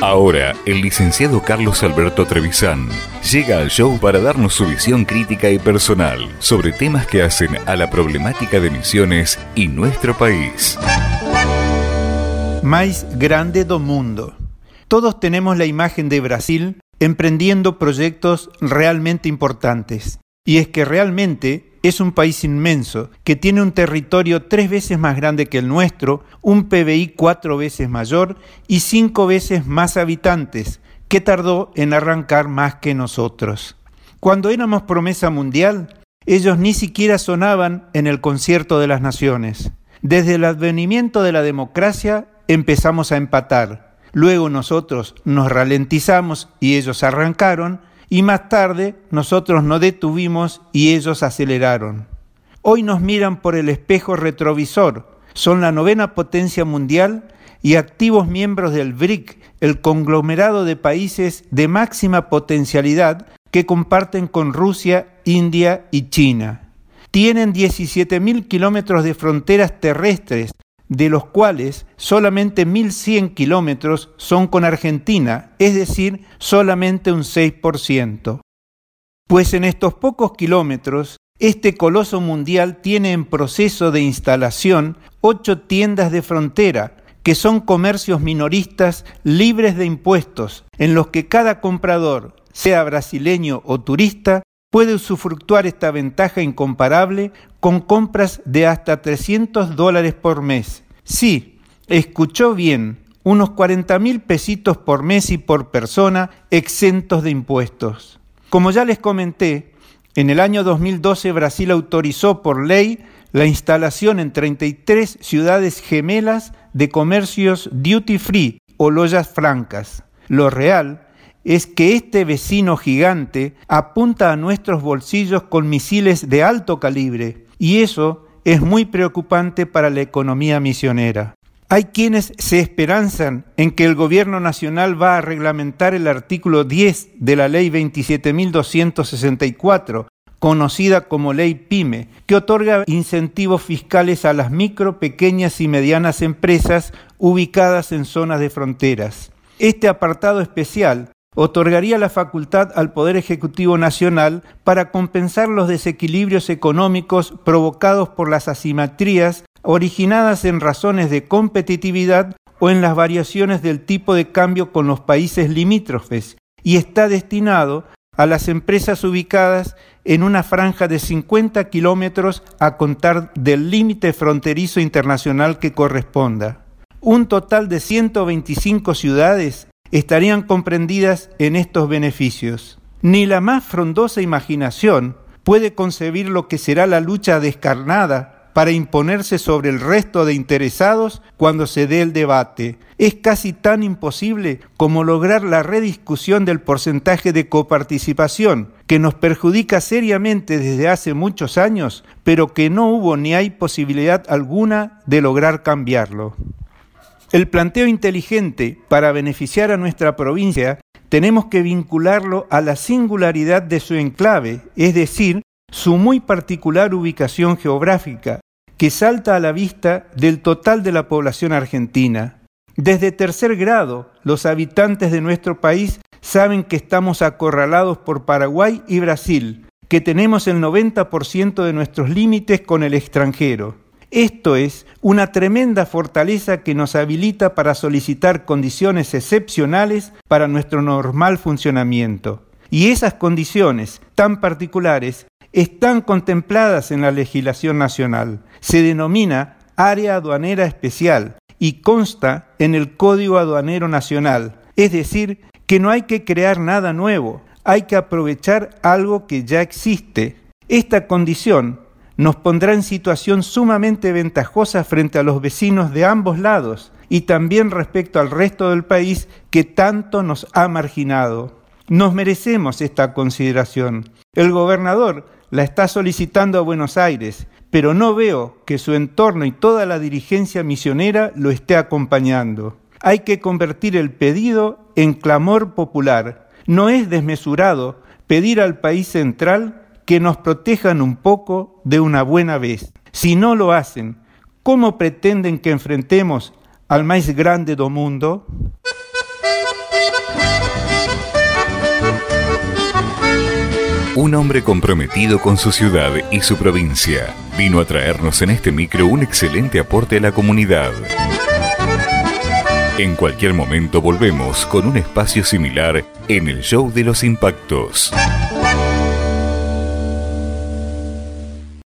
Ahora, el licenciado Carlos Alberto Trevisan llega al show para darnos su visión crítica y personal sobre temas que hacen a la problemática de Misiones y nuestro país. Mais grande do mundo. Todos tenemos la imagen de Brasil emprendiendo proyectos realmente importantes. Y es que realmente es un país inmenso que tiene un territorio tres veces más grande que el nuestro, un PBI cuatro veces mayor y cinco veces más habitantes, que tardó en arrancar más que nosotros. Cuando éramos promesa mundial, ellos ni siquiera sonaban en el concierto de las naciones. Desde el advenimiento de la democracia empezamos a empatar. Luego nosotros nos ralentizamos y ellos arrancaron, y más tarde nosotros nos detuvimos y ellos aceleraron. Hoy nos miran por el espejo retrovisor, son la novena potencia mundial y activos miembros del BRIC, el conglomerado de países de máxima potencialidad que comparten con Rusia, India y China. Tienen 17.000 kilómetros de fronteras terrestres de los cuales solamente 1.100 kilómetros son con Argentina, es decir, solamente un 6%. Pues en estos pocos kilómetros, este coloso mundial tiene en proceso de instalación ocho tiendas de frontera, que son comercios minoristas libres de impuestos, en los que cada comprador, sea brasileño o turista, puede usufructuar esta ventaja incomparable con compras de hasta 300 dólares por mes. Sí, escuchó bien, unos 40 mil pesitos por mes y por persona exentos de impuestos. Como ya les comenté, en el año 2012 Brasil autorizó por ley la instalación en 33 ciudades gemelas de comercios duty free o loyas francas. Lo real es que este vecino gigante apunta a nuestros bolsillos con misiles de alto calibre y eso es muy preocupante para la economía misionera. Hay quienes se esperanzan en que el gobierno nacional va a reglamentar el artículo 10 de la ley 27.264, conocida como ley PYME, que otorga incentivos fiscales a las micro, pequeñas y medianas empresas ubicadas en zonas de fronteras. Este apartado especial otorgaría la facultad al Poder Ejecutivo Nacional para compensar los desequilibrios económicos provocados por las asimetrías originadas en razones de competitividad o en las variaciones del tipo de cambio con los países limítrofes y está destinado a las empresas ubicadas en una franja de 50 kilómetros a contar del límite fronterizo internacional que corresponda. Un total de 125 ciudades estarían comprendidas en estos beneficios. Ni la más frondosa imaginación puede concebir lo que será la lucha descarnada para imponerse sobre el resto de interesados cuando se dé el debate. Es casi tan imposible como lograr la rediscusión del porcentaje de coparticipación, que nos perjudica seriamente desde hace muchos años, pero que no hubo ni hay posibilidad alguna de lograr cambiarlo. El planteo inteligente para beneficiar a nuestra provincia tenemos que vincularlo a la singularidad de su enclave, es decir, su muy particular ubicación geográfica, que salta a la vista del total de la población argentina. Desde tercer grado, los habitantes de nuestro país saben que estamos acorralados por Paraguay y Brasil, que tenemos el 90% de nuestros límites con el extranjero. Esto es una tremenda fortaleza que nos habilita para solicitar condiciones excepcionales para nuestro normal funcionamiento. Y esas condiciones tan particulares están contempladas en la legislación nacional. Se denomina área aduanera especial y consta en el Código Aduanero Nacional. Es decir, que no hay que crear nada nuevo, hay que aprovechar algo que ya existe. Esta condición nos pondrá en situación sumamente ventajosa frente a los vecinos de ambos lados y también respecto al resto del país que tanto nos ha marginado. Nos merecemos esta consideración. El gobernador la está solicitando a Buenos Aires, pero no veo que su entorno y toda la dirigencia misionera lo esté acompañando. Hay que convertir el pedido en clamor popular. No es desmesurado pedir al país central que nos protejan un poco de una buena vez. Si no lo hacen, como pretenden que enfrentemos al máis grande do mundo? Un hombre comprometido con su ciudad y su provincia vino a traernos en este micro un excelente aporte a la comunidad. En cualquier momento volvemos con un espacio similar en el show de los impactos.